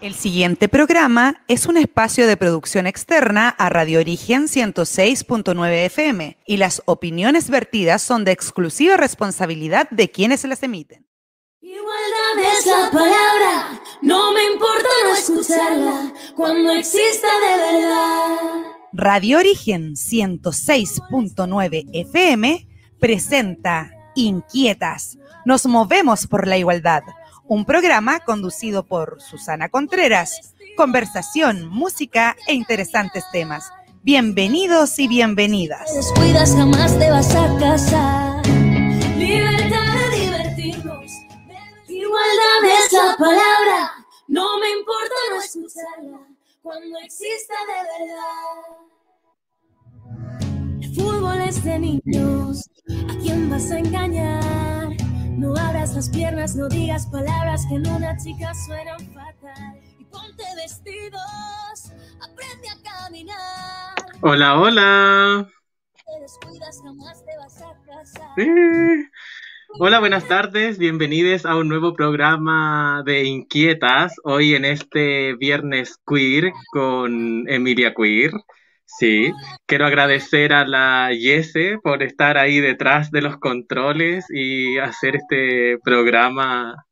El siguiente programa es un espacio de producción externa a Radio Origen 106.9 FM y las opiniones vertidas son de exclusiva responsabilidad de quienes las emiten. Igualdad es la palabra, no me importa no escucharla cuando exista de verdad. Radio Origen 106.9 FM presenta Inquietas, nos movemos por la igualdad un programa conducido por Susana Contreras. Conversación, música e interesantes temas. Bienvenidos y bienvenidas. descuidas, jamás te vas a casar. Libertad de divertirnos. Igualdad es la palabra. No me importa no escucharla cuando exista de verdad. El fútbol es de niños. ¿A quién vas a engañar? No abras las piernas, no digas palabras que en una chica suenan fatal. Y ponte vestidos, aprende a caminar. Hola, hola. Te descuidas, jamás te vas a casar. Eh. Hola, buenas tardes. Bienvenidos a un nuevo programa de Inquietas. Hoy en este viernes queer con Emilia Queer. Sí, quiero agradecer a la Yese por estar ahí detrás de los controles y hacer este programa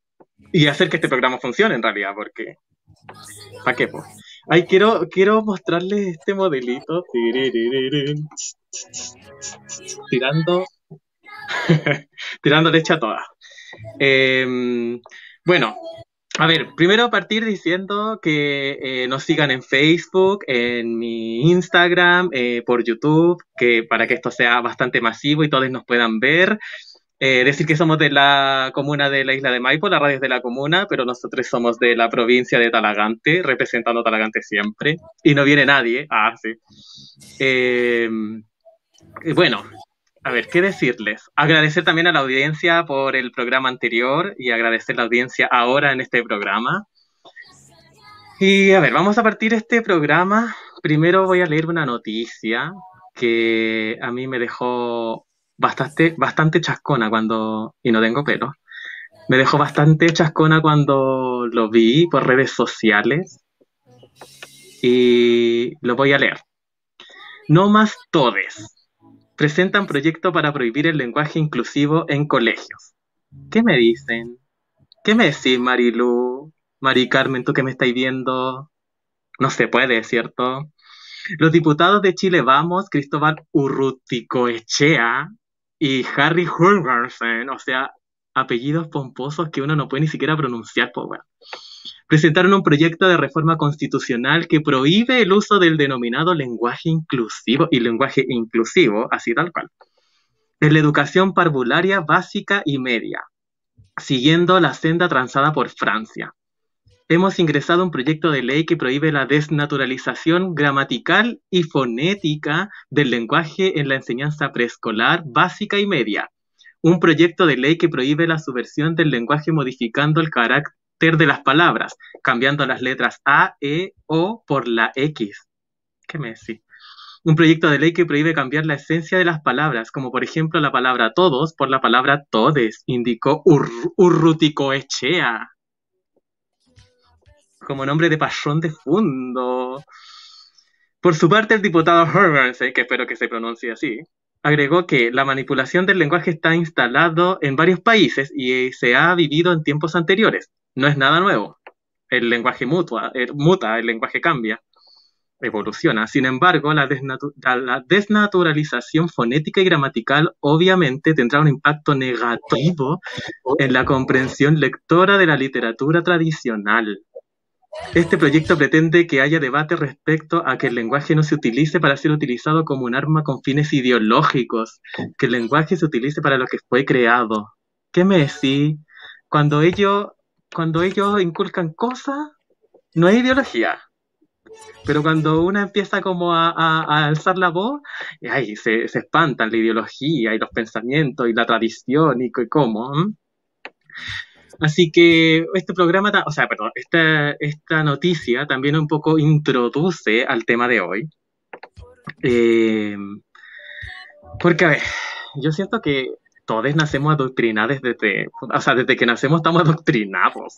y hacer que este programa funcione en realidad, porque ¿para qué? po? Ay, quiero, quiero mostrarles este modelito. Tirando. Tirando leche a todas. Em, bueno, a ver, primero partir diciendo que eh, nos sigan en Facebook, en mi Instagram, eh, por YouTube, que para que esto sea bastante masivo y todos nos puedan ver. Eh, decir que somos de la comuna de la isla de Maipo, la radio es de la comuna, pero nosotros somos de la provincia de Talagante, representando Talagante siempre. Y no viene nadie. Ah, sí. bueno, a ver, ¿qué decirles? Agradecer también a la audiencia por el programa anterior y agradecer la audiencia ahora en este programa. Y a ver, vamos a partir este programa. Primero voy a leer una noticia que a mí me dejó bastante, bastante chascona cuando, y no tengo pelo, me dejó bastante chascona cuando lo vi por redes sociales y lo voy a leer. No más todes presentan proyecto para prohibir el lenguaje inclusivo en colegios. ¿Qué me dicen? ¿Qué me decís, Marilu? Mari Carmen, tú que me estáis viendo. No se puede, ¿cierto? Los diputados de Chile Vamos, Cristóbal Urruticoechea y Harry Hulgersen, o sea, apellidos pomposos que uno no puede ni siquiera pronunciar, pues presentaron un proyecto de reforma constitucional que prohíbe el uso del denominado lenguaje inclusivo y lenguaje inclusivo, así tal cual, en la educación parvularia básica y media, siguiendo la senda transada por Francia. Hemos ingresado un proyecto de ley que prohíbe la desnaturalización gramatical y fonética del lenguaje en la enseñanza preescolar básica y media. Un proyecto de ley que prohíbe la subversión del lenguaje modificando el de las palabras, cambiando las letras A, E, O por la X. ¿Qué me decís? Un proyecto de ley que prohíbe cambiar la esencia de las palabras, como por ejemplo la palabra todos por la palabra todes, indicó Ur Urruticoechea. Como nombre de pasión de fondo. Por su parte, el diputado Herbert, que espero que se pronuncie así, agregó que la manipulación del lenguaje está instalado en varios países y se ha vivido en tiempos anteriores no es nada nuevo. El lenguaje mutua, eh, muta, el lenguaje cambia, evoluciona. Sin embargo, la, la, desnaturalización fonética y gramatical obviamente tendrá un impacto negativo en la comprensión lectora de la literatura tradicional. Este proyecto pretende que haya debate respecto a que el lenguaje no se utilice para ser utilizado como un arma con fines ideológicos, que el lenguaje se utilice para lo que fue creado. ¿Qué me decís? Cuando ellos cuando ellos inculcan cosas, no hay ideología. Pero cuando una empieza como a, alzar la voz, ay, se, se, espantan la ideología y los pensamientos y la tradición y, cómo. Así que este programa, o sea, perdón, esta, esta noticia también un poco introduce al tema de hoy. Eh, porque, a ver, yo siento que todos nacemos adoctrinados desde, o sea, desde que nacemos estamos adoctrinados.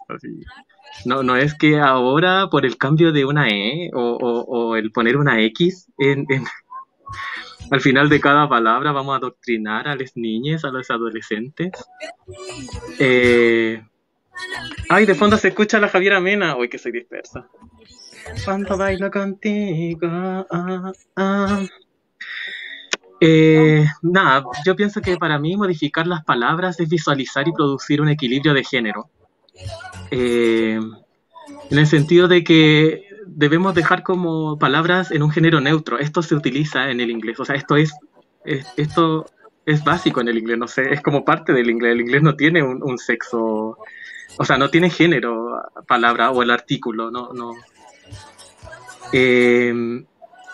No, no es que ahora por el cambio de una E o, el poner una X al final de cada palabra vamos a adoctrinar a las niñas, a los adolescentes. Eh, ay, de fondo se escucha la Javiera Mena. Uy, que soy dispersa. Cuando bailo contigo. Ah, ah. Eh, nada, yo pienso que para mí modificar las palabras es visualizar y producir un equilibrio de género. Eh, en el sentido de que debemos dejar como palabras en un género neutro. Esto se utiliza en el inglés, o sea, esto es, esto es básico en el inglés, no sé, es como parte del inglés. El inglés no tiene un, sexo, o sea, no tiene género, palabra o el artículo, no, no. Eh,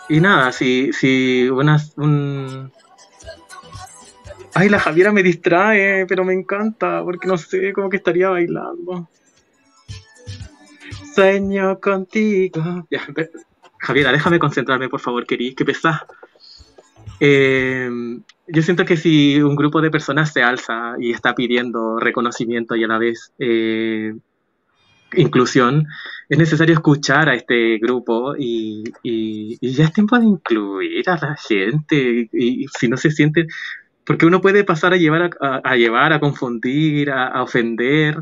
y nada, si, si unas, un... Ay, la Javiera me distrae, pero me encanta, porque no sé, como que estaría bailando. Sueño contigo. Javiera, déjame concentrarme, por favor, querís, que pesás. Eh, yo siento que si un grupo de personas se alza y está pidiendo reconocimiento y a la vez eh, inclusión, es necesario escuchar a este grupo y, ya es tiempo de incluir a la gente. Y, si no se siente, porque uno puede pasar a llevar a, llevar, a confundir, a, ofender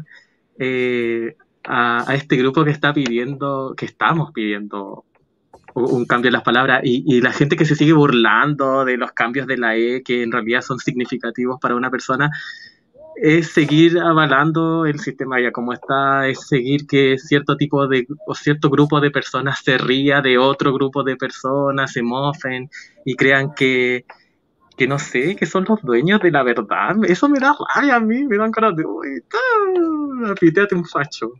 eh, a, este grupo que está pidiendo, que estamos pidiendo un cambio en las palabras y, y, la gente que se sigue burlando de los cambios de la E que en realidad son significativos para una persona es seguir avalando el sistema ya como está, es seguir que cierto tipo de o cierto grupo de personas se ría de otro grupo de personas, se mofen y crean que, que no sé, que son los dueños de la verdad. Eso me da rabia a mí, me dan cara de, uy, apítate un facho.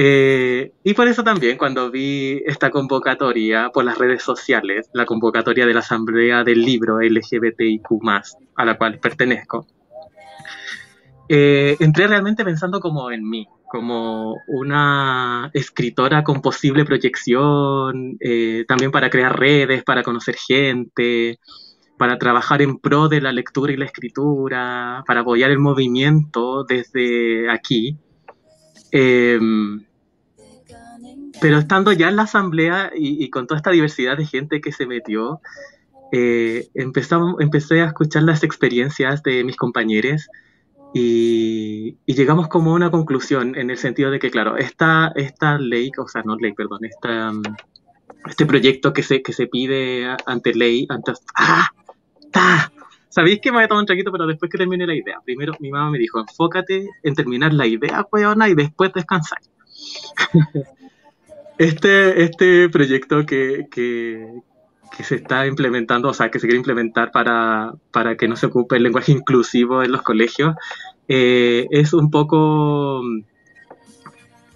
Eh, y por eso también cuando vi esta convocatoria por las redes sociales, la convocatoria de la Asamblea del Libro LGBTIQ, a la cual pertenezco, eh, entré realmente pensando como en mí, como una escritora con posible proyección, eh, también para crear redes, para conocer gente, para trabajar en pro de la lectura y la escritura, para apoyar el movimiento desde aquí. Em, pero estando ya en la asamblea y, con toda esta diversidad de gente que se metió, eh, empecé a escuchar las experiencias de mis compañeros y, llegamos como a una conclusión en el sentido de que, claro, esta, esta ley, o sea, no ley, perdón, esta, um, este proyecto que se, que se pide ante ley, antes... ¡Ah! ¡Ah! Sabéis que me voy a tomar un traguito, pero después que termine la idea. Primero mi mamá me dijo, enfócate en terminar la idea, weona, y después descansar. este, este proyecto que, que, que se está implementando, o sea, que se quiere implementar para, para que no se ocupe el lenguaje inclusivo en los colegios, eh, es un poco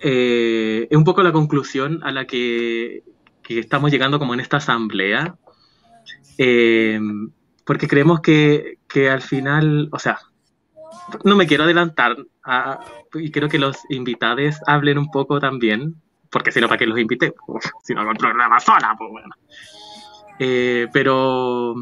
eh, es un poco la conclusión a la que, estamos llegando como en esta asamblea, eh, porque creemos que, que, al final, o sea, no me quiero adelantar y quiero que los invitados hablen un poco también, porque si no, ¿para qué los invité? si no, hago el programa sola, pues bueno. Eh, pero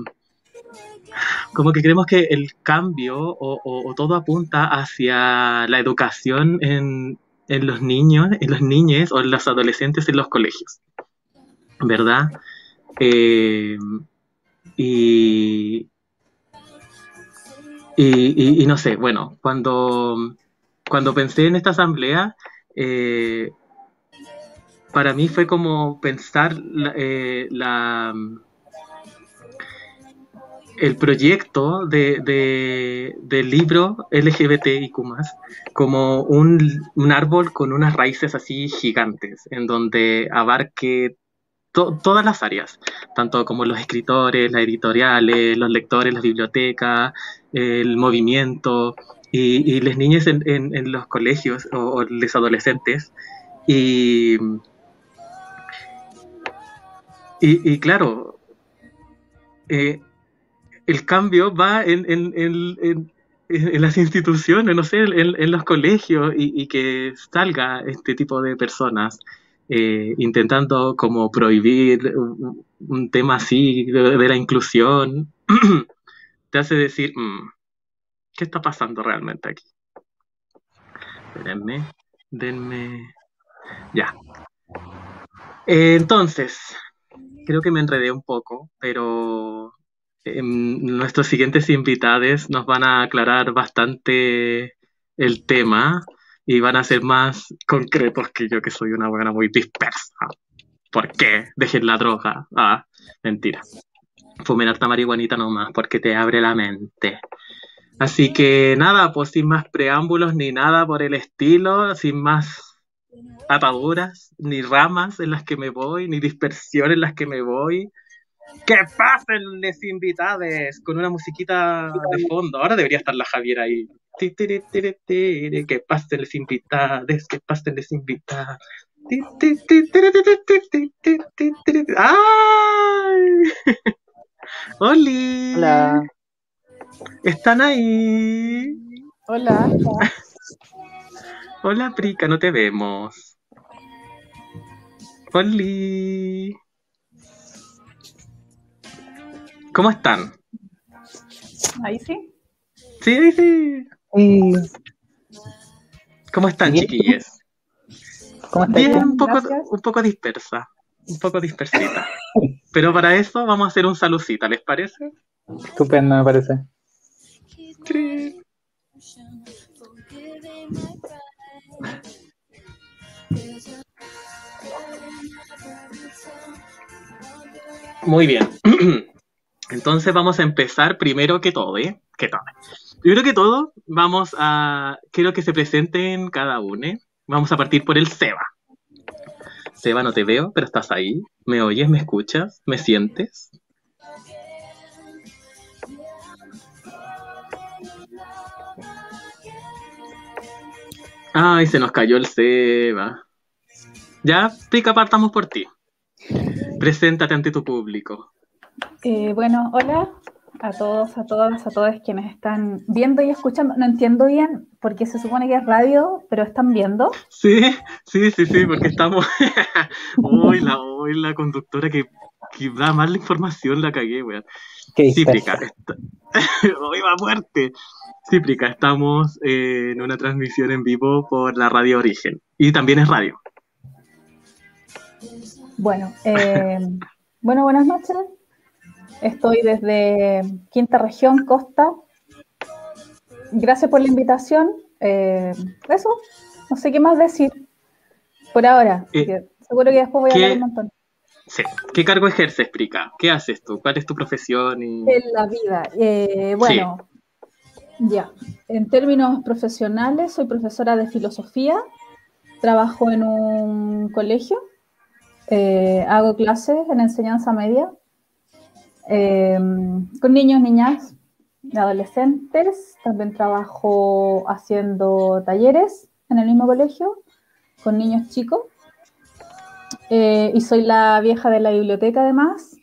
como que creemos que el cambio o, todo apunta hacia la educación en, los niños, en las niñas o en los adolescentes en los colegios, ¿verdad? Eh, y, y, no sé, bueno, cuando, cuando pensé en esta asamblea, eh, para mí fue como pensar eh, el proyecto de, del libro LGBTIQ como un, árbol con unas raíces así gigantes, en donde abarque todas las áreas, tanto como los escritores, las editoriales, los lectores, las bibliotecas, el movimiento y, y las niñas en, en, los colegios o los adolescentes. Y y, claro, eh, el cambio va en, las instituciones, no sé, en, los colegios y, que salga este tipo de personas eh, intentando como prohibir un, tema así de, la inclusión, te hace decir, mm, ¿Qué está pasando realmente aquí? Espérenme, denme... Ya. Eh, entonces, creo que me enredé un poco, pero em, nuestros siguientes invitados nos van a aclarar bastante el tema y van a ser más concretos que yo, que soy una buena muy dispersa. ¿Por qué? Dejen la droga. Ah, mentira. Fumen harta marihuanita nomás, porque te abre la mente. Así que nada, pues sin más preámbulos ni nada por el estilo, sin más ataduras, ni ramas en las que me voy, ni dispersión en las que me voy. ¡Que pasen les invitades! Con una musiquita de fondo. Ahora debería estar la Javier ahí. Que pasen les invitades, que pasen les invitades. ¡Ay! ¡Oli! Hola. ¿Están ahí? Hola. Hola, Prica, no te vemos. Oli. ¿Cómo están? Ahí sí. Sí, ahí sí. Sí. ¿Cómo están, Bien. chiquillos? ¿Cómo estás? Bien, un poco, Gracias. un poco dispersa. Un poco dispersita. Pero para eso vamos a hacer un salucita, ¿les parece? Estupendo, me parece. Sí. Muy bien. Entonces vamos a empezar primero que todo, ¿eh? Que todo. Primero que todo, vamos a. Quiero que se presenten cada uno. ¿eh? Vamos a partir por el Seba. Seba, no te veo, pero estás ahí. ¿Me oyes? ¿Me escuchas? ¿Me sientes? Ay, se nos cayó el Seba. Ya, Pica, partamos por ti. Preséntate ante tu público. Eh, bueno, hola a todos, a todas, a todos quienes están viendo y escuchando. No entiendo bien porque se supone que es radio, pero están viendo. Sí, sí, sí, sí, porque estamos. La, uy, la conductora que, que da mal la información la cagué, weón. ¿Qué Sí, dices? Prica. está- Uy, va muerte. Sí, Prica, estamos eh, en una transmisión en vivo por la Radio Origen. Y también es radio. Bueno, eh, bueno, buenas noches. Estoy desde Quinta Región, Costa. Gracias por la invitación. Eh, eso, no sé qué más decir por ahora. Eh, seguro que después voy a ¿qué- hablar un montón. Sí. ¿Qué cargo ejerces, Prica? ¿Qué haces tú? ¿Cuál es tu profesión? Y... En la vida. Eh, bueno, ya. En términos profesionales, soy profesora de filosofía, trabajo en un colegio, eh, hago clases en enseñanza media eh, con niños, niñas, adolescentes. También trabajo haciendo talleres en el mismo colegio con niños chicos. Eh, y soy la vieja de la biblioteca además.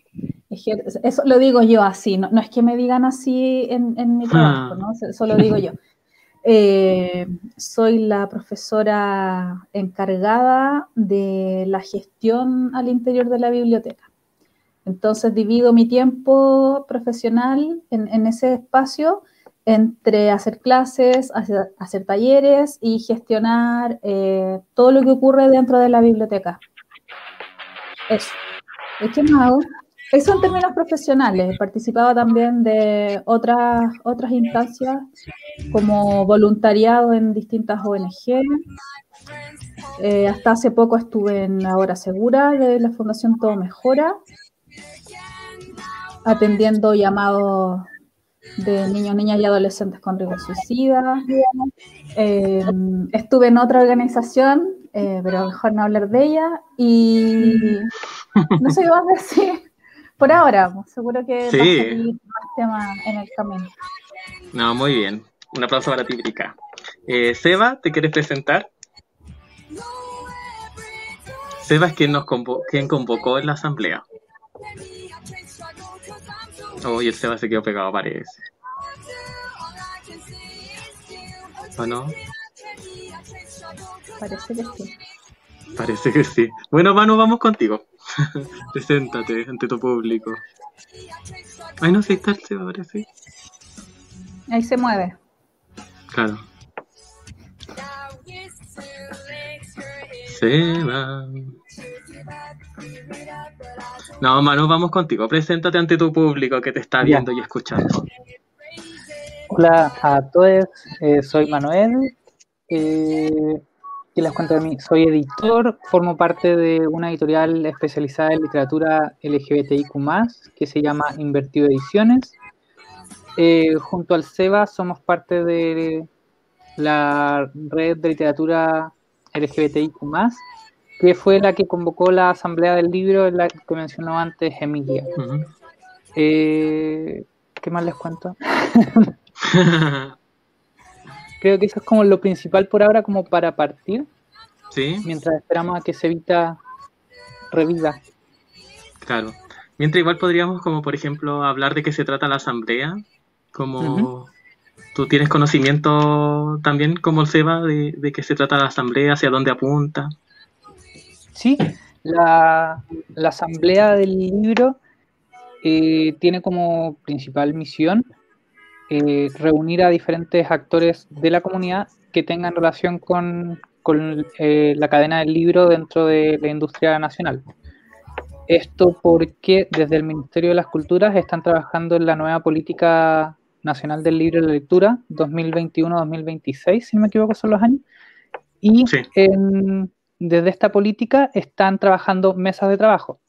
Eso lo digo yo así, no, no es que me digan así en, en mi trabajo, ¿no? Eso lo digo yo. Eh, soy la profesora encargada de la gestión al interior de la biblioteca. Entonces divido mi tiempo profesional en, en ese espacio entre hacer clases, hacer, hacer talleres y gestionar eh, todo lo que ocurre dentro de la biblioteca. Eso. ¿Y ¿Qué más hago? Eso en términos profesionales. He participado también de otras, otras instancias como voluntariado en distintas ONG. Eh, hasta hace poco estuve en la Hora Segura de la Fundación Todo Mejora, atendiendo llamados de niños, niñas y adolescentes con riesgo suicida. Eh, estuve en otra organización, eh, pero mejor no hablar de ella. Y no sé qué más decir por ahora. pues, Seguro que Sí. va a salir más temas en el camino. No, muy bien. Un aplauso para ti, Prica. Eh, Seba, ¿te quieres presentar? Seba es quien nos convo- quien convocó en la asamblea. Oye, el Seba se quedó pegado, parece. ¿O no? Parece que sí. Parece que sí. Bueno, Manu, vamos contigo. Preséntate ante tu público. Ay, no sé, está el Seba, parece. Ahí se mueve. Claro. Se va. No, Manu, vamos contigo. Preséntate ante tu público que te está viendo y escuchando. Hola a todos, eh, soy Manuel. Eh, y les cuento de mí, soy editor, formo parte de una editorial especializada en literatura LGBTIQ, que se llama Invertido Ediciones. Eh, junto al SEBA somos parte de la red de literatura LGBTIQ, que fue la que convocó la asamblea del libro, la que mencionó antes Emilia. Eh, ¿Qué más les cuento? Creo que eso es como lo principal por ahora, como para partir. Sí. Mientras esperamos a que se evita reviva. Claro. Mientras igual podríamos, como por ejemplo, hablar de qué se trata la asamblea, como tú tienes conocimiento también, como el Seba, de, de qué se trata la asamblea, hacia dónde apunta. Sí, la, asamblea del libro eh, tiene como principal misión eh, reunir a diferentes actores de la comunidad que tengan relación con, eh, la cadena del libro dentro de la industria nacional. Esto porque desde el Ministerio de las Culturas están trabajando en la nueva política nacional del libro y la lectura 2021-2026, si no me equivoco son los años. Y en, desde esta política están trabajando mesas de trabajo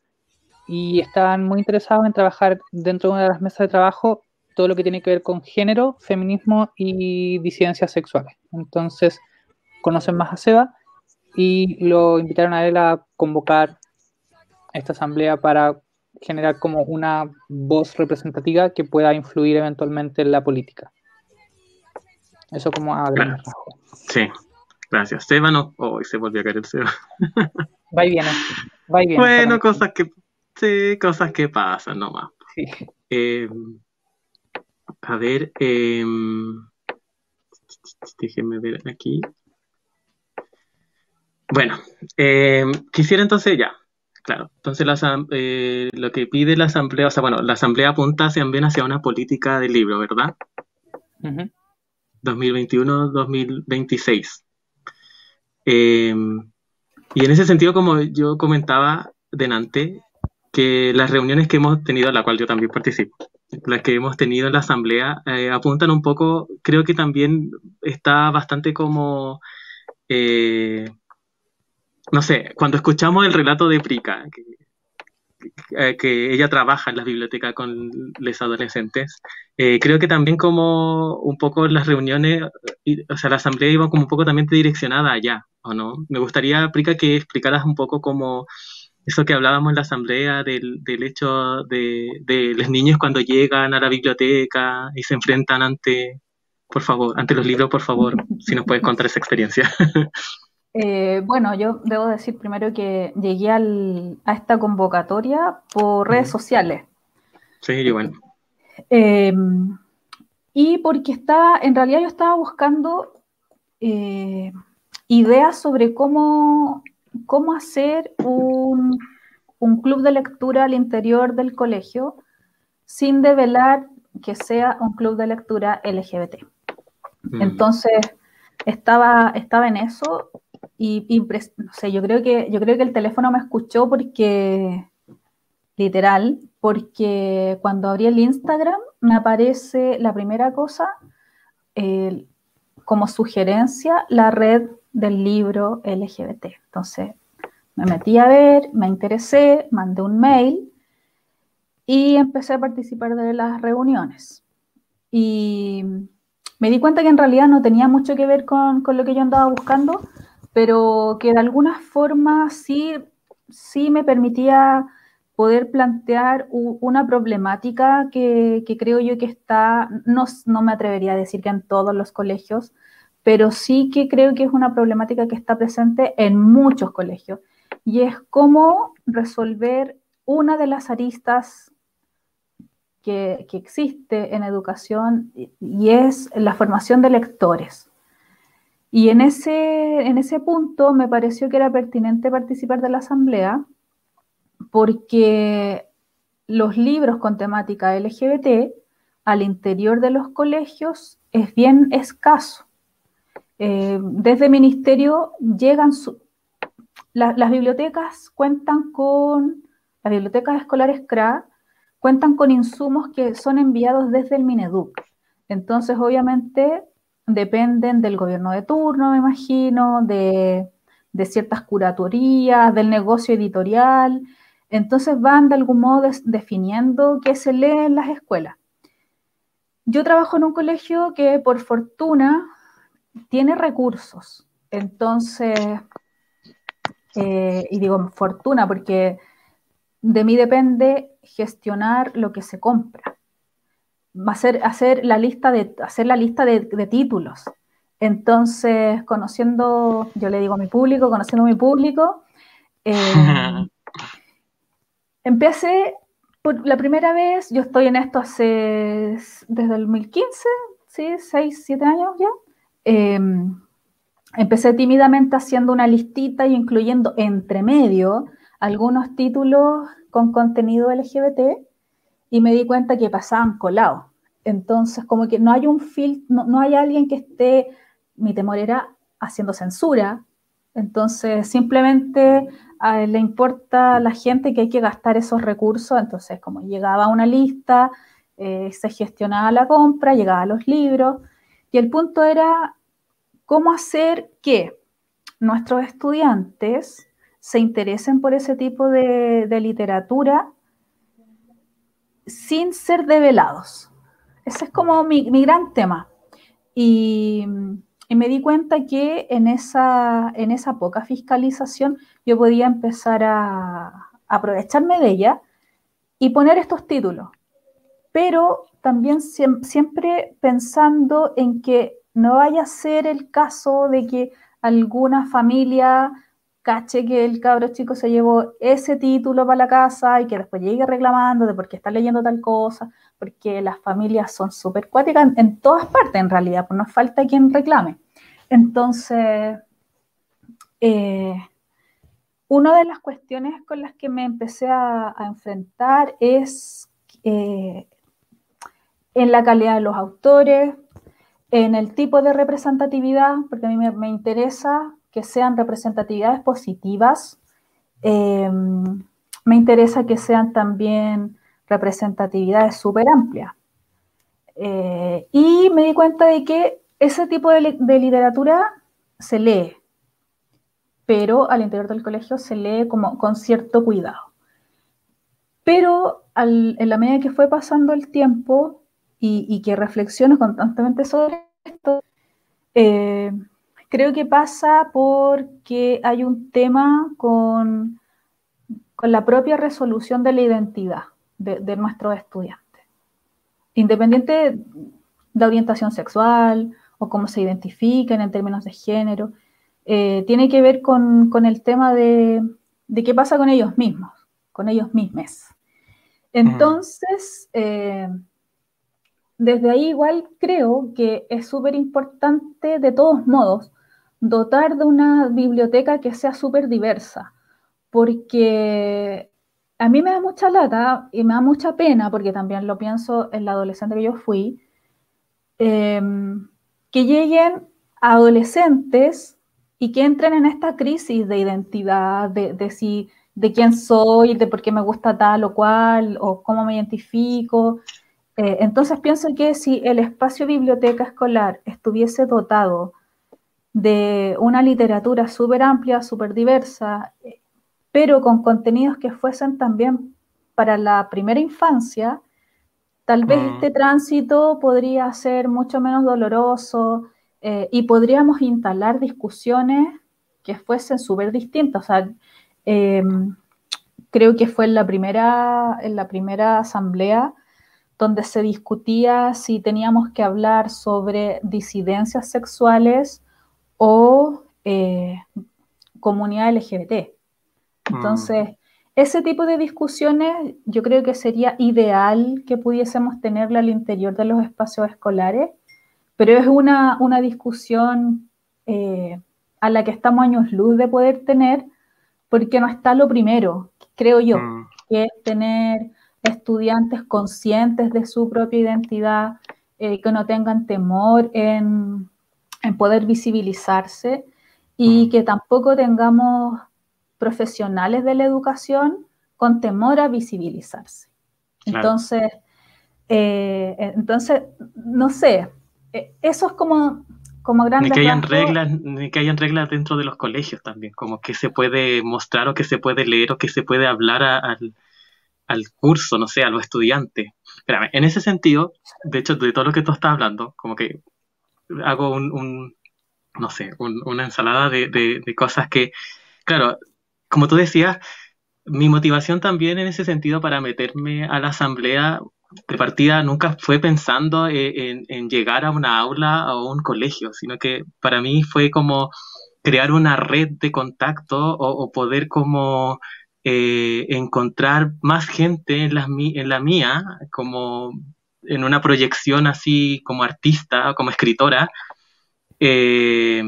y están muy interesados en trabajar dentro de una de las mesas de trabajo todo lo que tiene que ver con género, feminismo y disidencias sexuales. Entonces, conocen más a Seba y lo invitaron a él a convocar esta asamblea para generar como una voz representativa que pueda influir eventualmente en la política. Eso como a grandes Sí, Gracias. Seba no. Oh, se volvió a caer el Seba. va y viene. Va y viene. Bueno, cosas que. Sí, cosas que pasan nomás. Sí. Eh, a ver. Eh, déjenme ver aquí. Bueno, eh, quisiera entonces ya, claro, entonces la, eh, lo que pide la asamblea, o sea, bueno, la asamblea apunta también hacia una política del libro, ¿verdad? 2021-2026. Em, y en ese sentido, como yo comentaba delante, que las reuniones que hemos tenido, en la cual yo también participo, las que hemos tenido en la asamblea, eh, apuntan un poco, creo que también está bastante como, eh, no sé, cuando escuchamos el relato de Prica, que, eh, ella trabaja en la biblioteca con los adolescentes. Creo que también como un poco las reuniones, o sea, la asamblea iba como un poco también direccionada allá, ¿o no? Me gustaría, Prica, que explicaras un poco como eso que hablábamos en la asamblea del, del hecho de, de los niños cuando llegan a la biblioteca y se enfrentan ante, por favor, ante los libros, por favor, si nos puedes contar esa experiencia. Eh, bueno, yo debo decir primero que llegué a esta convocatoria por redes sociales. Sí, bueno. Eh, y porque estaba, en realidad yo estaba buscando eh, ideas sobre cómo, cómo hacer un, club de lectura al interior del colegio sin develar que sea un club de lectura LGBT. Mm. Entonces, estaba, estaba en eso y, no sé, yo creo que yo creo que el teléfono me escuchó porque literal, porque cuando abrí el Instagram me aparece la primera cosa como sugerencia la red del libro LGBT. Entonces me metí a ver, me interesé, mandé un mail y empecé a participar de las reuniones. Y me di cuenta que en realidad no tenía mucho que ver con, con lo que yo andaba buscando, pero que de alguna forma sí, sí me permitía poder plantear una problemática que, creo yo que está, no, no me atrevería a decir que en todos los colegios, pero sí que creo que es una problemática que está presente en muchos colegios, y es cómo resolver una de las aristas que, que existe en educación, y es la formación de lectores. Y en ese, en ese punto me pareció que era pertinente participar de la asamblea porque los libros con temática LGBT al interior de los colegios es bien escaso. Eh, desde el ministerio llegan, las bibliotecas cuentan con, las bibliotecas escolares CRA cuentan con insumos que son enviados desde el Mineduc. Entonces, obviamente, dependen del gobierno de turno, me imagino, de, ciertas curatorías, del negocio editorial. Entonces van de algún modo definiendo qué se lee en las escuelas. Yo trabajo en un colegio que por fortuna tiene recursos. Entonces, eh, y digo fortuna porque de mí depende gestionar lo que se compra. Hacer, hacer la lista, de, hacer la lista de, títulos. Entonces, conociendo, yo le digo a mi público, conociendo a mi público, eh, empecé por la primera vez, yo estoy en esto hace desde el 2015, ¿sí? 6, 7 años ya. Em, empecé tímidamente haciendo una listita y incluyendo entre medio algunos títulos con contenido LGBT y me di cuenta que pasaban colados. Entonces, como que no hay un filtro, no, no, hay alguien que esté, mi temor era haciendo censura. Entonces, simplemente le importa a la gente que hay que gastar esos recursos. Entonces, como llegaba una lista, eh, se gestionaba la compra, llegaba a los libros. Y el punto era cómo hacer que nuestros estudiantes se interesen por ese tipo de, literatura sin ser develados. Ese es como mi, gran tema. Y, me di cuenta que en esa, en esa poca fiscalización yo podía empezar a, aprovecharme de ella y poner estos títulos. Pero también siempre pensando en que no vaya a ser el caso de que alguna familia cache que el cabro chico se llevó ese título para la casa y que después llegue reclamando de por qué está leyendo tal cosa, porque las familias son súper cuáticas en, todas partes en realidad, pues no falta quien reclame. Entonces, eh, una de las cuestiones con las que me empecé a, enfrentar es eh, en la calidad de los autores, en el tipo de representatividad, porque a mí me interesa que sean representatividades positivas. Eh, me interesa que sean también representatividades súper amplias. Eh, y me di cuenta de que ese tipo de, literatura se lee, pero al interior del colegio se lee como con cierto cuidado. Pero en la medida que fue pasando el tiempo y, que reflexiono constantemente sobre esto, eh, Creo que pasa porque hay un tema con, con la propia resolución de la identidad de, nuestros estudiantes. Independiente de orientación sexual o cómo se identifican en términos de género, eh, tiene que ver con, el tema de, qué pasa con ellos mismos, con ellos mismos. Entonces, eh, desde ahí igual creo que es súper importante de todos modos dotar de una biblioteca que sea súper diversa, porque a mí me da mucha lata y me da mucha pena, porque también lo pienso en la adolescente que yo fui, em, que lleguen adolescentes y que entren en esta crisis de identidad, de, si, de quién soy, de por qué me gusta tal o cual, o cómo me identifico. Eh, entonces pienso que si el espacio biblioteca escolar estuviese dotado de una literatura súper amplia, súper diversa, pero con contenidos que fuesen también para la primera infancia, tal vez mm. este tránsito podría ser mucho menos doloroso eh, y podríamos instalar discusiones que fuesen súper distintas. O sea, em, creo que fue en la, primera, en la primera asamblea donde se discutía si teníamos que hablar sobre disidencias sexuales o eh, comunidad LGBT. Entonces, mm. ese tipo de discusiones yo creo que sería ideal que pudiésemos tenerla al interior de los espacios escolares, pero es una, discusión eh, a la que estamos años luz de poder tener, porque no está lo primero, creo yo, mm. que es tener estudiantes conscientes de su propia identidad, eh, que no tengan temor en en poder visibilizarse y mm. que tampoco tengamos profesionales de la educación con temor a visibilizarse. Entonces, eh, entonces, no sé, eh, eso es como, como grande. Ni que hayan reglas, ni que hayan reglas dentro de los colegios también, como que se puede mostrar o que se puede leer o que se puede hablar al, al curso, no sé, a los estudiantes. En ese sentido, de hecho, de todo lo que tú estás hablando, como que hago un, no sé, una ensalada de, cosas que, claro, como tú decías, mi motivación también en ese sentido para meterme a la asamblea de partida nunca fue pensando en, en, llegar a una aula o un colegio, sino que para mí fue como crear una red de contacto o poder como eh, encontrar más gente en la, mía, como en una proyección así como artista, como escritora. Eh,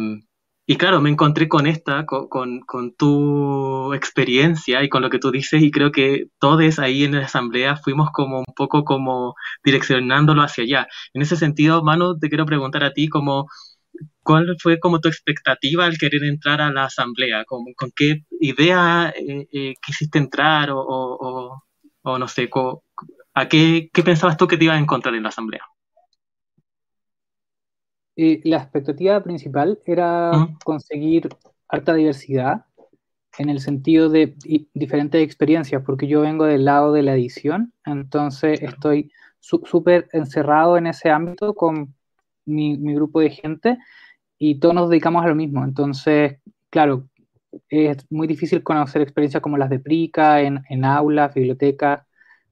y claro, me encontré con esta, con, tu experiencia y con lo que tú dices, y creo que todos ahí en la asamblea fuimos como un poco como direccionándolo hacia allá. En ese sentido, Manu, te quiero preguntar a ti como ¿Cuál fue como tu expectativa al querer entrar a la asamblea? ¿Con, con qué idea eh, eh, quisiste entrar o, o, no sé, ¿a qué, qué, pensabas tú que te ibas a encontrar en la asamblea? Eh, la expectativa principal era conseguir harta diversidad en el sentido de diferentes experiencias, porque yo vengo del lado de la edición, entonces estoy súper encerrado en ese ámbito con mi, grupo de gente y todos nos dedicamos a lo mismo. Entonces, claro, es muy difícil conocer experiencias como las de Prica, en, en aulas, bibliotecas,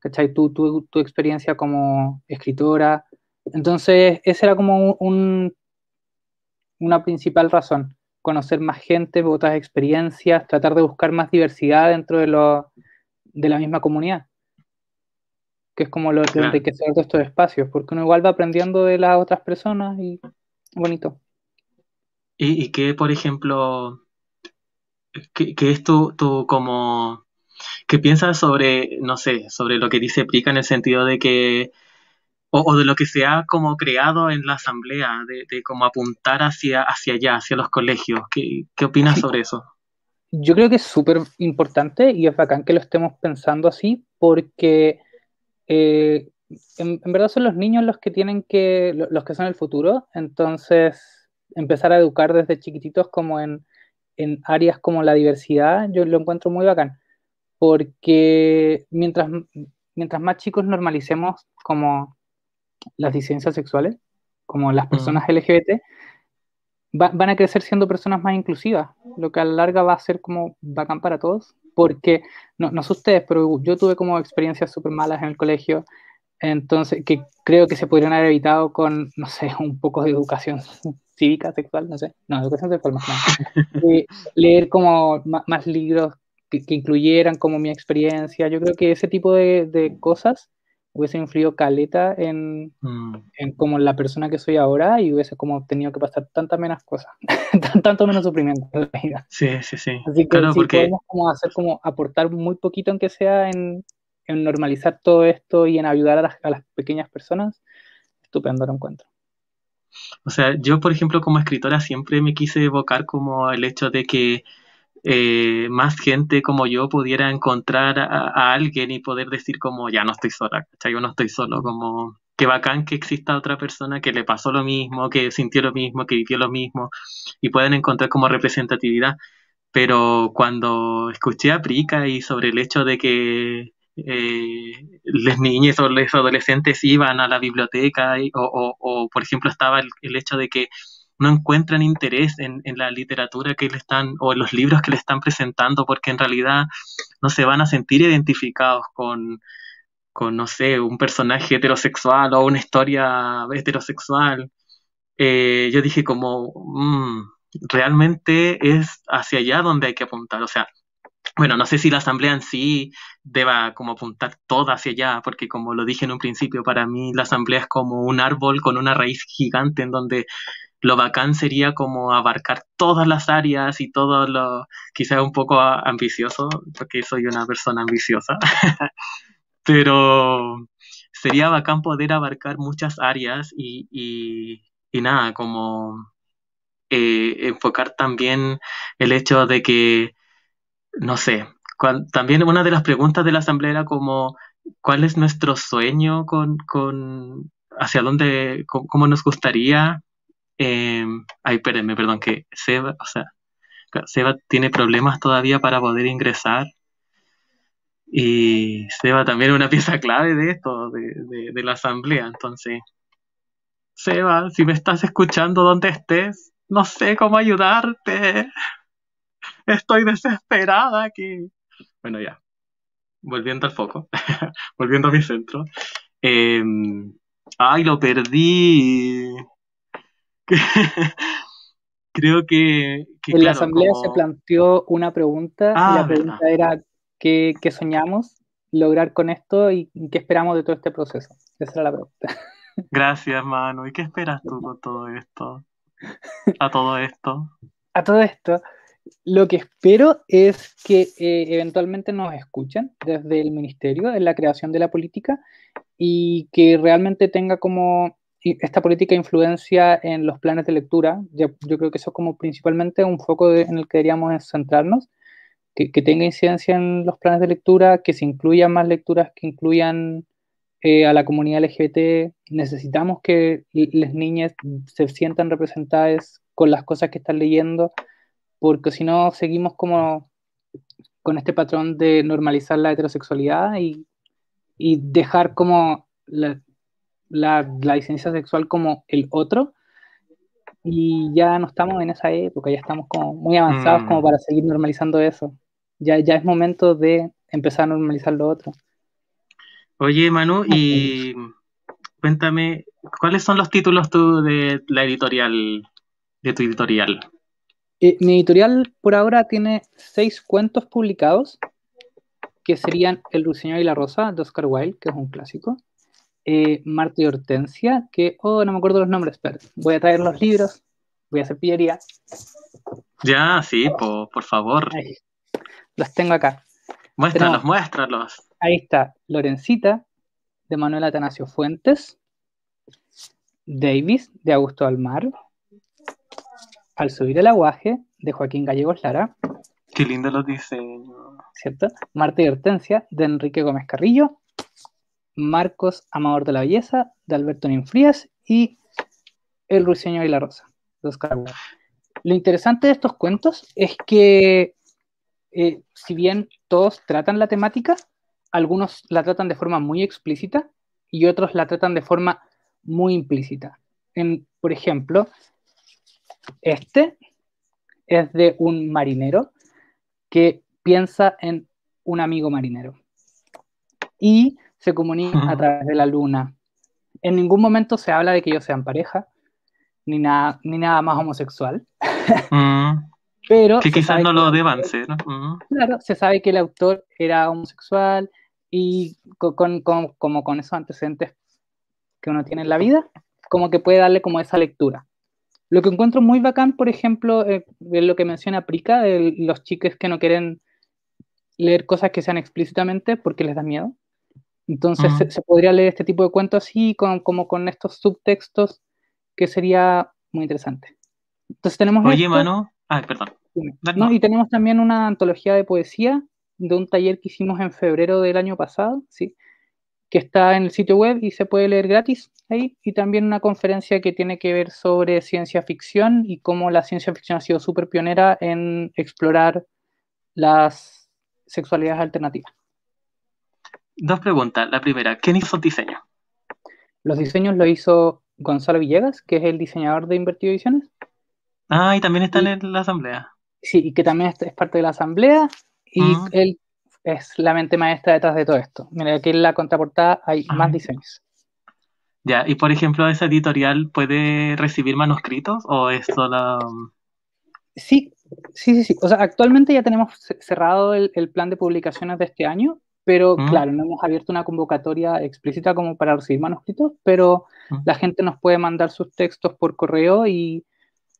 ¿cachai? Tu, tu, tu, experiencia como escritora. Entonces, esa era como un, una principal razón, conocer más gente, otras experiencias, tratar de buscar más diversidad dentro de, lo, de la misma comunidad que es como lo que enriquecer de estos espacios, porque uno igual va aprendiendo de las otras personas y bonito. ¿Y, y qué, por ejemplo, qué, es tu, como, qué piensas sobre, no sé, sobre lo que dice Prica en el sentido de que, o, de lo que se ha como creado en la asamblea, de, de como apuntar hacia, hacia allá, hacia los colegios? ¿Qué, qué opinas sobre eso? Yo creo que es súper importante y es bacán que lo estemos pensando así, porque eh, en, verdad son los niños los que tienen que, los que son el futuro, entonces empezar a educar desde chiquititos como en, en áreas como la diversidad, yo lo encuentro muy bacán, porque mientras, mientras más chicos normalicemos como las disidencias sexuales, como las personas LGBT, van a crecer siendo personas más inclusivas, lo que a la larga va a ser como bacán para todos, porque, no, no sé ustedes, pero yo tuve como experiencias súper malas en el colegio, entonces, que creo que se podrían haber evitado con, no sé, un poco de educación cívica, sexual, no sé, no, educación sexual más eh, leer como más, libros que, incluyeran como mi experiencia, yo creo que ese tipo de, de cosas hubiese influido caleta en, mm. en, como la persona que soy ahora y hubiese como tenido que pasar tantas menos cosas, tanto menos sufrimiento en la vida. Sí, sí, sí. Así que si podemos como hacer como aportar muy poquito aunque sea en, en normalizar todo esto y en ayudar a las, a las pequeñas personas, estupendo lo encuentro. O sea, yo por ejemplo como escritora siempre me quise evocar como el hecho de que eh, más gente como yo pudiera encontrar a, alguien y poder decir como ya no estoy sola, Yo no estoy solo, como que bacán que exista otra persona que le pasó lo mismo, que sintió lo mismo, que vivió lo mismo y pueden encontrar como representatividad. Pero cuando escuché a Prica y sobre el hecho de que eh, las niñas o los adolescentes iban a la biblioteca o, por ejemplo estaba el hecho de que no encuentran interés en, la literatura que le están, o en los libros que le están presentando, porque en realidad no se van a sentir identificados con, con no sé, un personaje heterosexual o una historia heterosexual. Eh, yo dije como, mm, realmente es hacia allá donde hay que apuntar. O sea, bueno, no sé si la asamblea en sí deba como apuntar toda hacia allá, porque como lo dije en un principio, para mí la asamblea es como un árbol con una raíz gigante en donde lo bacán sería como abarcar todas las áreas y todo lo, quizás un poco ambicioso, porque soy una persona ambiciosa, pero sería bacán poder abarcar muchas áreas y, y, nada, como eh, enfocar también el hecho de que, no sé, también una de las preguntas de la asamblea era como, ¿cuál es nuestro sueño con, con hacia dónde, cómo, nos gustaría? Eh, ay, espérenme, perdón, que Seba, o sea, Seba tiene problemas todavía para poder ingresar. Y Seba también es una pieza clave de esto, de, de la asamblea. Entonces, Seba, si me estás escuchando donde estés, no sé cómo ayudarte. Estoy desesperada aquí. Bueno, ya. Volviendo al foco. Volviendo a mi centro. Em, ay, lo perdí. Creo que... en la asamblea se planteó una pregunta. y la ah, pregunta era ¿qué, ¿qué, soñamos lograr con esto y qué esperamos de todo este proceso? Esa era la pregunta. Gracias, Manu. ¿Y qué esperas tú con todo esto? A todo esto. A todo esto. Lo que espero es que eh, eventualmente nos escuchen desde el ministerio en la creación de la política y que realmente tenga como esta política influencia en los planes de lectura. Yo, creo que eso es como principalmente un foco en el que deberíamos centrarnos, que, tenga incidencia en los planes de lectura, que se incluyan más lecturas que incluyan eh, a la comunidad LGBT, necesitamos que las niñas se sientan representadas con las cosas que están leyendo, porque si no seguimos como con este patrón de normalizar la heterosexualidad y, y dejar como la, la, la, licencia sexual como el otro. Y ya no estamos en esa época, ya estamos como muy avanzados como mm. para seguir normalizando eso. Ya, ya es momento de empezar a normalizar lo otro. Oye, Manu, y cuéntame, ¿cuáles son los títulos tú de la editorial, de tu editorial? Eh, mi editorial por ahora tiene seis cuentos publicados, que serían El Ruiseñor y la Rosa, de Oscar Wilde, que es un clásico. Eh, Marte y Hortensia, que, oh, no me acuerdo los nombres, pero voy a traer los libros, voy a hacer pillería. Ya, sí, por, favor. los tengo acá. Muéstralos, muéstralos. Ahí está, Lorencita, de Manuel Atanasio Fuentes, Davis, de Augusto Almar, Al subir el aguaje, de Joaquín Gallegos Lara. Qué lindo los diseños. ¿Cierto? Marta y Hortensia, de Enrique Gómez Carrillo, Marcos Amador de la Belleza, de Alberto Ninfrías, y El Ruiseñor y la Rosa, de Oscar Lo interesante de estos cuentos es que, eh, si bien todos tratan la temática, algunos la tratan de forma muy explícita y otros la tratan de forma muy implícita. En, por ejemplo, este es de un marinero que piensa en un amigo marinero y se comunica a través de la luna. En ningún momento se habla de que ellos sean pareja, ni nada, ni nada más homosexual. Mm. Pero que quizás no lo deban ser. Claro, se sabe que el autor era homosexual y con, como con esos antecedentes que uno tiene en la vida, como que puede darle como esa lectura. Lo que encuentro muy bacán, por ejemplo, eh, es lo que menciona Prica, de los chiques que no quieren leer cosas que sean explícitamente porque les da miedo. Entonces se, podría leer este tipo de cuentos así, con, como con estos subtextos, que sería muy interesante. Entonces tenemos... Oye, mano, Ah, perdón. y tenemos también una antología de poesía de un taller que hicimos en febrero del año pasado, ¿sí? que está en el sitio web y se puede leer gratis ahí, y también una conferencia que tiene que ver sobre ciencia ficción y cómo la ciencia ficción ha sido súper pionera en explorar las sexualidades alternativas. Dos preguntas. La primera, ¿quién hizo el diseño? Los diseños lo hizo Gonzalo Villegas, que es el diseñador de Invertido Ediciones. Ah, y también está en la asamblea. Sí, y que también es parte de la asamblea y él es la mente maestra detrás de todo esto. Mira, aquí en la contraportada hay más diseños. Ya, y por ejemplo, ¿esa editorial puede recibir manuscritos o es solo...? Sí, sí, sí, sí. O sea, actualmente ya tenemos cerrado el, plan de publicaciones de este año, pero claro, no hemos abierto una convocatoria explícita como para recibir manuscritos, pero la gente nos puede mandar sus textos por correo y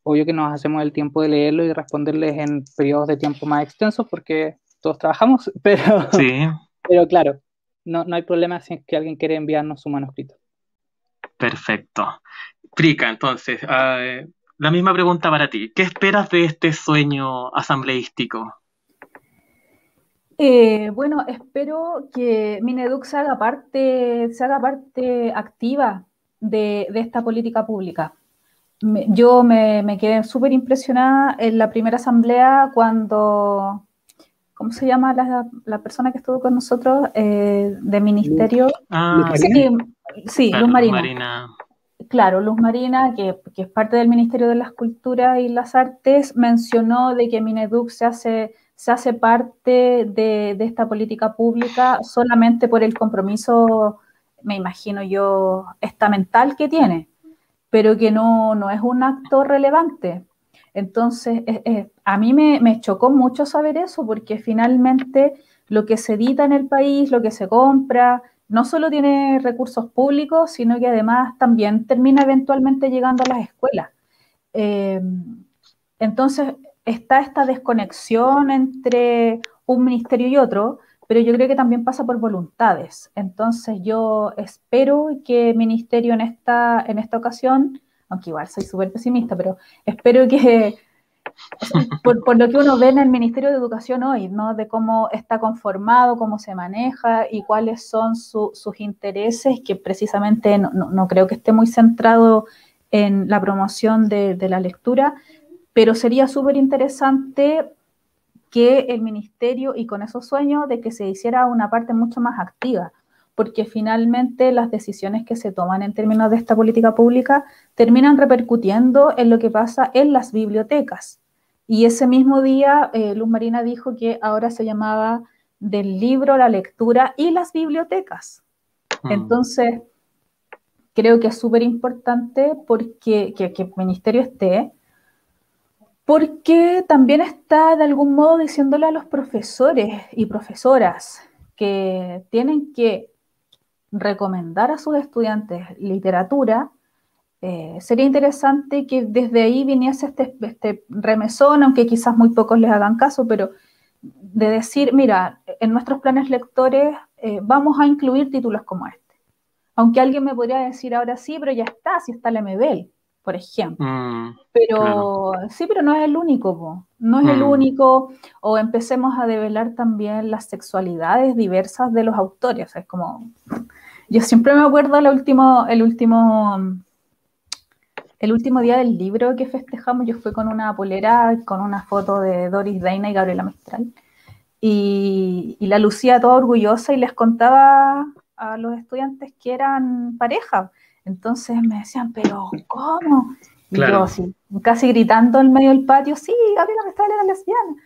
obvio que nos hacemos el tiempo de leerlo y responderles en periodos de tiempo más extensos porque todos trabajamos, pero, pero claro, no, no hay problema si es que alguien quiere enviarnos su manuscrito. Perfecto. Prica, entonces, ah, la misma pregunta para ti. ¿Qué esperas de este sueño asambleístico? Eh, bueno, espero que Mineduc se haga parte, se haga parte activa de, esta política pública. yo me, quedé súper impresionada en la primera asamblea cuando, ¿cómo se llama la, persona que estuvo con nosotros eh, de ministerio? Ah, sí, Luz Marina. Claro, Luz Marina, que, que, es parte del Ministerio de las Culturas y las Artes, mencionó de que Mineduc se hace se hace parte de, esta política pública solamente por el compromiso, me imagino yo, estamental que tiene, pero que no, no es un acto relevante. Entonces, a mí me, me, chocó mucho saber eso, porque finalmente lo que se edita en el país, lo que se compra, no solo tiene recursos públicos, sino que además también termina eventualmente llegando a las escuelas. Eh, entonces, está esta desconexión entre un ministerio y otro, pero yo creo que también pasa por voluntades. Entonces yo espero que el ministerio en esta, en esta ocasión, aunque igual soy súper pesimista, pero espero que, por, lo que uno ve en el Ministerio de Educación hoy, ¿no? de cómo está conformado, cómo se maneja y cuáles son sus intereses, que precisamente no, creo que esté muy centrado en la promoción de la lectura, pero sería súper interesante que el ministerio, y con esos sueños, de que se hiciera una parte mucho más activa, porque finalmente las decisiones que se toman en términos de esta política pública terminan repercutiendo en lo que pasa en las bibliotecas. Y ese mismo día, eh, Luz Marina dijo que ahora se llamaba del libro, la lectura y las bibliotecas. Mm. Entonces, creo que es súper importante porque que, que el ministerio esté, porque también está de algún modo diciéndole a los profesores y profesoras que tienen que recomendar a sus estudiantes literatura, eh, sería interesante que desde ahí viniese este, este, remesón, aunque quizás muy pocos les hagan caso, pero de decir, mira, en nuestros planes lectores eh, vamos a incluir títulos como este. Aunque alguien me podría decir ahora sí, pero ya está, si está el MBL por ejemplo. Mm, pero sí, pero no es el único, no es el mm. único, o empecemos a develar también las sexualidades diversas de los autores. es como, yo siempre me acuerdo el último, el último, el último día del libro que festejamos, yo fui con una polera con una foto de Doris Reina y Gabriela Mistral. Y, y la lucía toda orgullosa y les contaba a los estudiantes que eran pareja entonces me decían, pero ¿cómo? Y yo así, casi gritando en medio del patio, sí, Gabriela Mistral era lesbiana.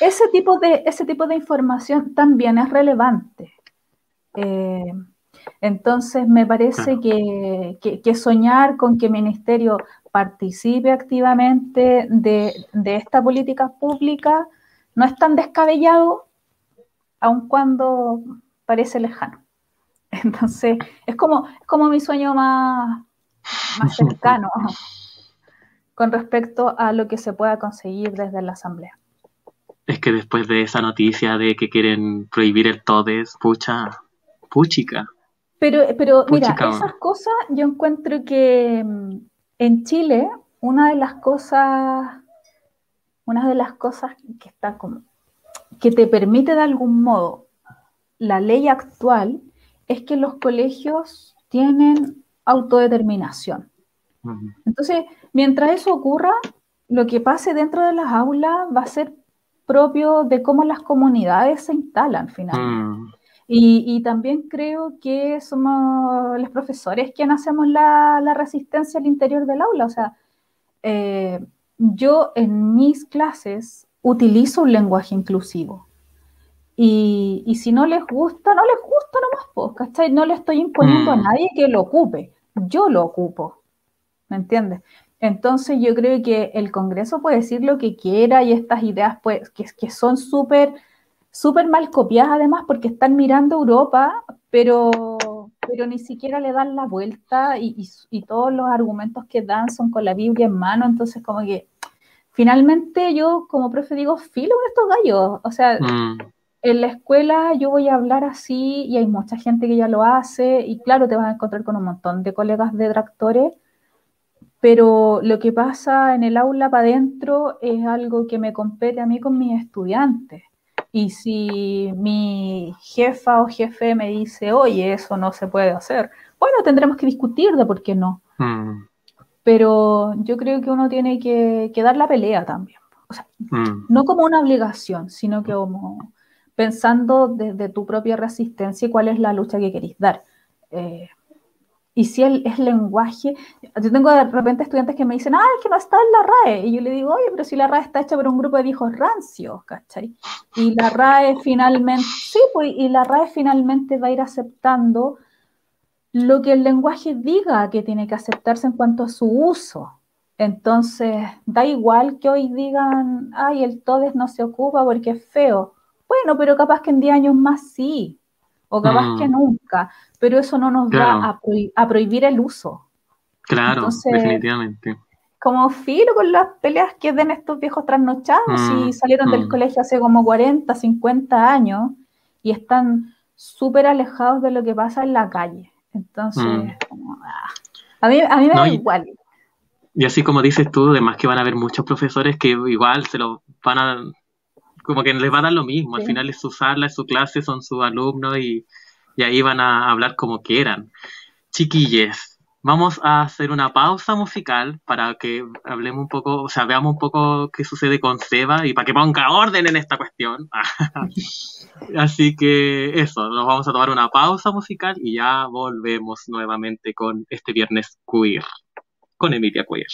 Ese tipo de, ese tipo de información también es relevante. Eh, entonces me parece que, que, soñar con que el ministerio participe activamente de, de, esta política pública no es tan descabellado, aun cuando parece lejano. Entonces, es como, como mi sueño más, más cercano con respecto a lo que se pueda conseguir desde la Asamblea. Es que después de esa noticia de que quieren prohibir el TODES, pucha, puchica. Pero, pero mira, esas cosas yo encuentro que mm, en Chile una de las cosas, una de las cosas que está como, que te permite de algún modo la ley actual es que los colegios tienen autodeterminación. Entonces, mientras eso ocurra, lo que pase dentro de las aulas va a ser propio de cómo las comunidades se instalan finalmente. Mm. Y, también creo que somos los profesores quienes hacemos la, resistencia al interior del aula. O sea, eh, yo en mis clases utilizo un lenguaje inclusivo. Y, si no les gusta, no les gusta nomás, pues, ¿cachai? No le estoy imponiendo a mm. nadie que lo ocupe, yo lo ocupo, ¿me entiendes? Entonces yo creo que el Congreso puede decir lo que quiera y estas ideas pues, que, que son súper súper mal copiadas además porque están mirando Europa, pero, pero ni siquiera le dan la vuelta y, y, todos los argumentos que dan son con la Biblia en mano, entonces como que finalmente yo como profe digo, filo con estos gallos, o sea, mm en la escuela yo voy a hablar así y hay mucha gente que ya lo hace y claro, te vas a encontrar con un montón de colegas detractores, pero lo que pasa en el aula para adentro es algo que me compete a mí con mis estudiantes. Y si mi jefa o jefe me dice, oye, eso no se puede hacer, bueno, tendremos que discutir de por qué no. Mm. Pero yo creo que uno tiene que, dar la pelea también. O sea, mm. no como una obligación, sino que como pensando desde tu propia resistencia y cuál es la lucha que queréis dar. Eh, y si el, es lenguaje, yo tengo de repente estudiantes que me dicen, ah, es que no está en la RAE. Y yo le digo, oye, pero si la RAE está hecha por un grupo de hijos rancios, ¿cachai? Y la RAE finalmente, sí, pues, y la RAE finalmente va a ir aceptando lo que el lenguaje diga que tiene que aceptarse en cuanto a su uso. Entonces, da igual que hoy digan, ay, el TODES no se ocupa porque es feo. Bueno, pero capaz que en 10 años más sí, o capaz que mm. nunca pero eso no nos va a, prohibir el uso. Claro, definitivamente. Como filo con las peleas que den estos viejos trasnochados y mm, salieron del mm. colegio hace como 40, 50 años y están súper alejados de lo que pasa en la calle. Entonces, mm. ah, a, mí, a mí me da igual. Y así como dices tú, además que van a haber muchos profesores que igual se lo van a, como que les va a dar lo mismo, al final es su sala, es su clase, son sus alumnos y y ahí van a hablar como quieran. Chiquilles, vamos a hacer una pausa musical para que hablemos un poco, o sea, veamos un poco qué sucede con Seba y para que ponga orden en esta cuestión. Así que eso, nos vamos a tomar una pausa musical y ya volvemos nuevamente con este viernes queer, con Emilia Queer.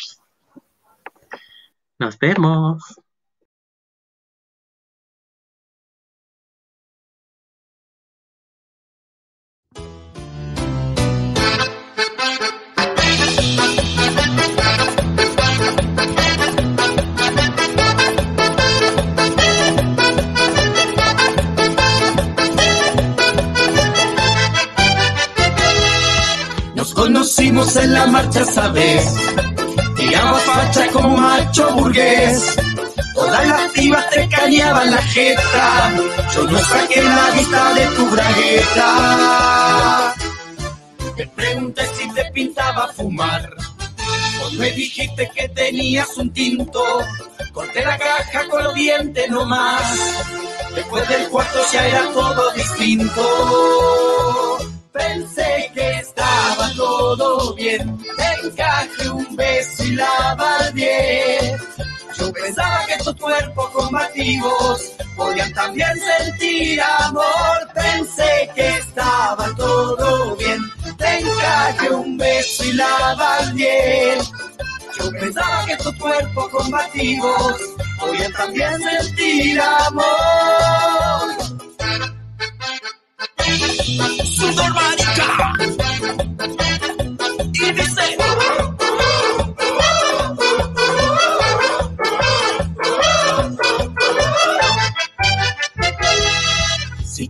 Nos vemos. Conocimos en la marcha, ¿sabes? Tiraba facha como macho burgués. Todas las pibas te cañaban la jeta. Yo no saqué la vista de tu bragueta. Te pregunté si te pintaba fumar. Vos me dijiste que tenías un tinto. Corté la caja con los dientes nomás. Después del cuarto ya era todo distinto. Encaje un beso y la bien. Yo pensaba que tus cuerpos combativos podían también sentir amor. Pensé que estaba todo bien, te encaje un beso y la bien. Yo pensaba que tus cuerpos combativos podían también sentir amor. Sudor marica.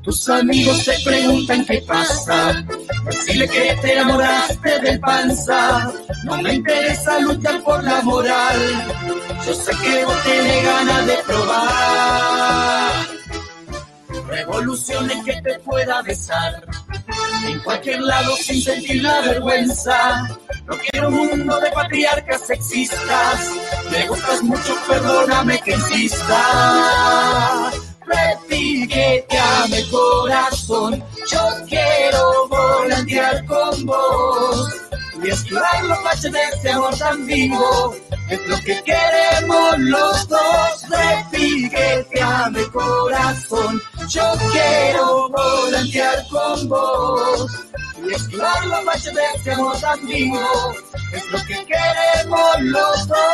Tus amigos te preguntan qué pasa, decirle que te enamoraste del panza. No me interesa luchar por la moral. Yo sé que vos tenés ganas de probar revoluciones que te pueda besar. En cualquier lado sin sentir la vergüenza. No quiero un mundo de patriarcas sexistas. Me gustas mucho, perdóname que insista. Ame corazón, yo quiero volantear con vos y esquivar los baches de este amor tan vivo. Es lo que queremos los dos, ame corazón, yo quiero volantear con vos y esquivar los baches de este amor tan vivo. Es lo que queremos los dos.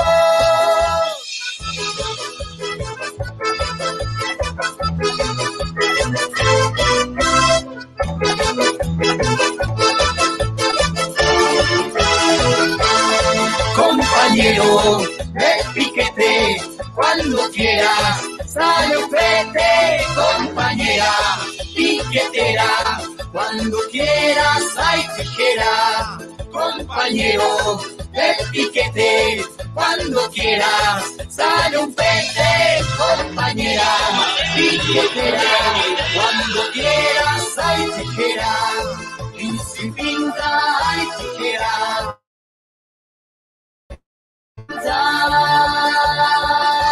Cuando quieras, sale un compañera, piquetera, cuando quieras, hay tijera, compañero, de piquete, cuando quieras, sale un pete, compañera, piquetera, cuando quieras, hay tijera, y sin pinta hay tijera. ¡Ay,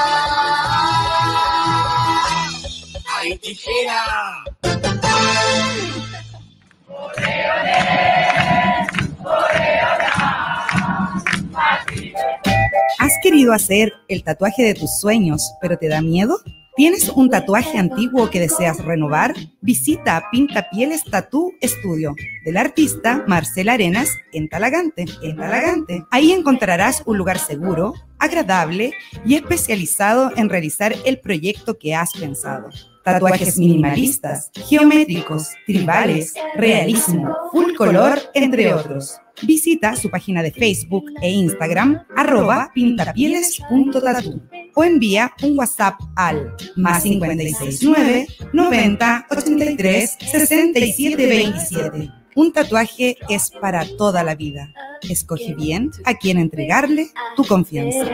¿Has querido hacer el tatuaje de tus sueños, pero te da miedo? ¿Tienes un tatuaje antiguo que deseas renovar? Visita Pinta Pieles Tattoo Studio del artista Marcela Arenas en Talagante. En Talagante. Ahí encontrarás un lugar seguro, agradable y especializado en realizar el proyecto que has pensado. Tatuajes minimalistas, geométricos, tribales, realismo, full color, entre otros. Visita su página de Facebook e Instagram, arroba o envía un WhatsApp al más 569 90 83 67 27. Un tatuaje es para toda la vida. Escoge bien a quien entregarle tu confianza.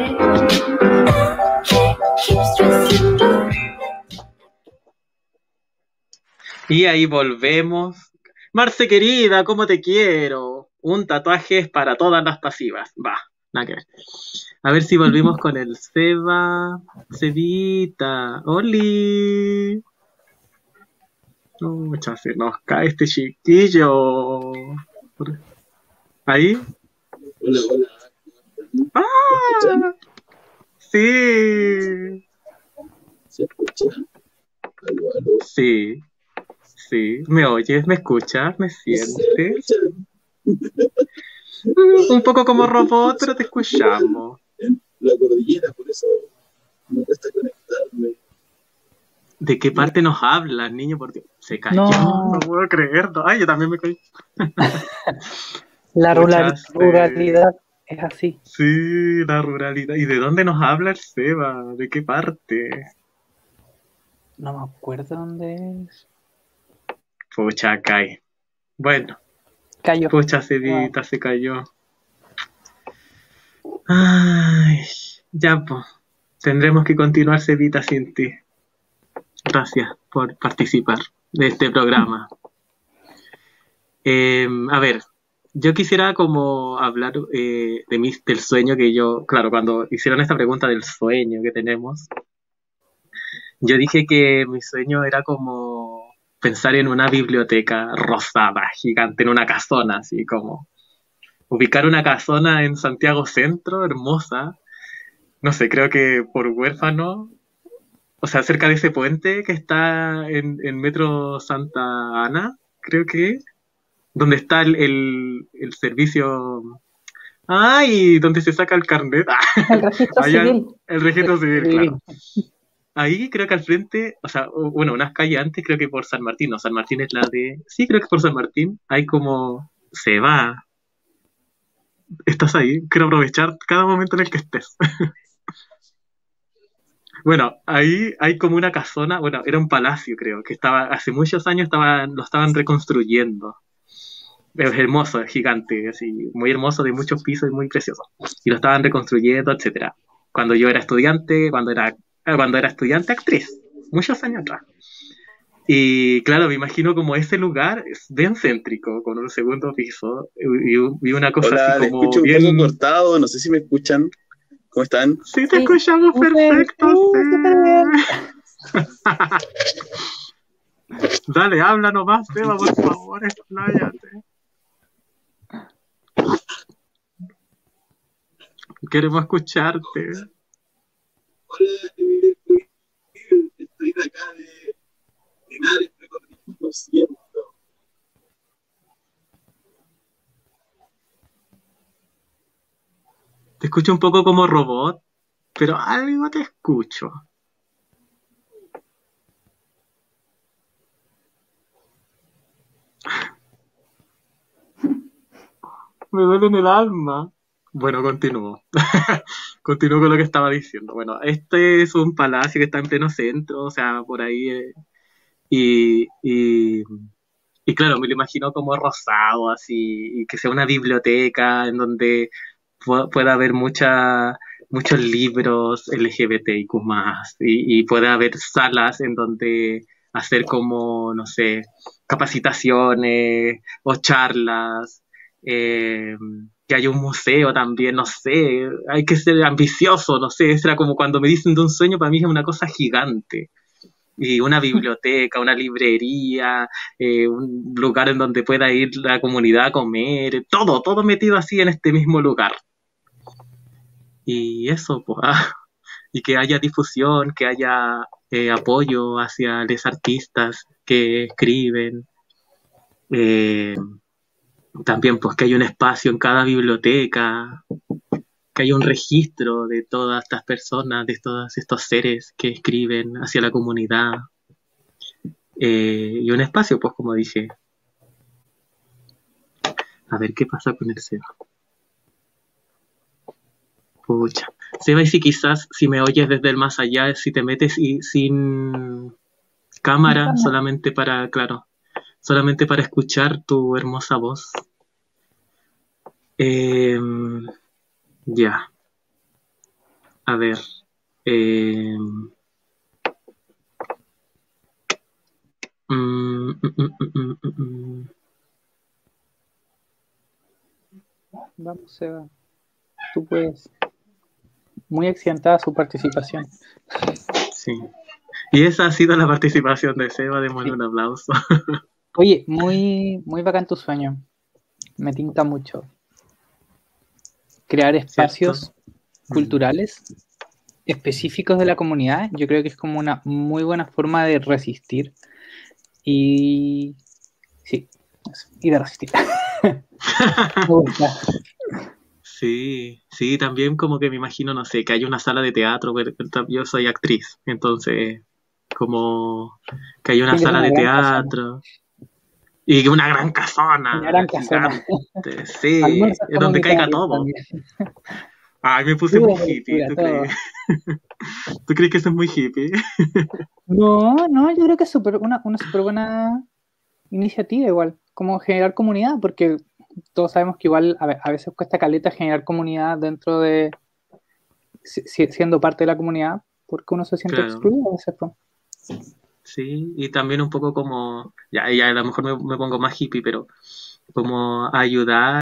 Y ahí volvemos. Marce querida, ¿cómo te quiero? Un tatuaje es para todas las pasivas. Va, nada que ver. A ver si volvimos con el Seba. Cebita. Oli. Mucha se nos cae este chiquillo. ¿Ahí? Hola, hola. ¡Ah! Sí. ¿Se escucha? Sí. Sí. ¿Me oyes? ¿Me escuchas? ¿Me ¿Se sientes? Mm, Un poco como robot, pero te escuchamos. En la cordillera, por eso me cuesta conectarme. ¿De qué parte nos hablas, niño? Porque se cayó. No. No, puedo creerlo. Ay, yo también me caí. La Escuchaste. ruralidad es así. Sí, la ruralidad. ¿Y de dónde nos habla el Seba? ¿De qué parte? No me acuerdo dónde es. Pucha, cae. Bueno, Cayó. pucha, Cebita se cayó. Ay, ya, pues. Tendremos que continuar, Cebita, sin ti. Gracias por participar de este programa. Eh, a ver, yo quisiera como hablar eh, de mi, del sueño que yo, claro, cuando hicieron esta pregunta del sueño que tenemos, yo dije que mi sueño era como pensar en una biblioteca rosada, gigante, en una casona, así como ubicar una casona en Santiago Centro, hermosa, no sé, creo que por huérfano, o sea, cerca de ese puente que está en, en Metro Santa Ana, creo que, donde está el, el, el servicio... ¡Ay! donde se saca el carnet. El registro Allá- civil. El registro civil, claro. Ahí creo que al frente, o sea, bueno, unas calles antes, creo que por San Martín, no, San Martín es la de. Sí, creo que por San Martín, hay como. Se va. Estás ahí, quiero aprovechar cada momento en el que estés. Bueno, ahí hay como una casona, bueno, era un palacio, creo, que estaba, hace muchos años estaban, lo estaban reconstruyendo. Es hermoso, es gigante, así, muy hermoso, de muchos pisos y muy precioso. Y lo estaban reconstruyendo, etcétera. Cuando yo era estudiante, cuando era, cuando era estudiante actriz, muchos años atrás. Y claro, me imagino como ese lugar es bien céntrico, con un segundo piso y, y- una cosa Hola, así le como escucho un bien... poco cortado, no sé si me escuchan. ¿Cómo están? Sí, te Sí. escuchamos perfecto. uh, sí. Dale, habla nomás, Seba, por favor, expláyate. Queremos escucharte. Hola, acá de lo siento. Te escucho un poco como robot, pero algo te escucho. Me duele en el alma. Bueno, continúo. continúo con lo que estaba diciendo. Bueno, este es un palacio que está en pleno centro, o sea, por ahí. eh, y, y, y claro, me lo imagino como rosado, así, y que sea una biblioteca en donde pu- pueda haber mucha, muchos libros LGBTIQ y, y pueda haber salas en donde hacer como, no sé, capacitaciones o charlas, eh, que haya un museo también, no sé, hay que ser ambicioso, no sé, era como cuando me dicen de un sueño, para mí es una cosa gigante. Y una biblioteca, una librería, eh, un lugar en donde pueda ir la comunidad a comer, todo, todo metido así en este mismo lugar. Y eso, pues, ah, y que haya difusión, que haya eh, apoyo hacia los artistas que escriben. Eh, también pues que hay un espacio en cada biblioteca, que hay un registro de todas estas personas, de todos estos seres que escriben hacia la comunidad. Eh, y un espacio, pues como dije. A ver qué pasa con el Seba. Pucha. Seba, y si quizás si me oyes desde el más allá, si te metes y sin cámara, solamente para, claro, solamente para escuchar tu hermosa voz. Em, ya. A ver. Em, mm, mm, mm, Vamos, Seba. Tú puedes. Muy accidentada su participación. Sí. Y esa ha sido la participación de Seba. Démosle un aplauso. Oye, muy, muy bacán tu sueño. Me tinta mucho. Crear espacios culturales específicos de la comunidad, yo creo que es como una muy buena forma de resistir. Y sí, y de resistir. Sí, sí, también como que me imagino, no sé, que hay una sala de teatro, yo soy actriz, entonces como que hay una sala de teatro. Y una gran casona. Una gran casona. Sí, es donde caiga todo. Ay, me puse muy hippie. ¿tú crees? ¿Tú crees que eso es muy hippie? no, no, yo creo que es super, una, una súper buena iniciativa igual, como generar comunidad, porque todos sabemos que igual a, veces cuesta caleta generar comunidad dentro de, siendo parte de la comunidad, porque uno se siente excluido a veces. Sí, y también un poco como, ya, ya a lo mejor me, me pongo más hippie, pero como ayudar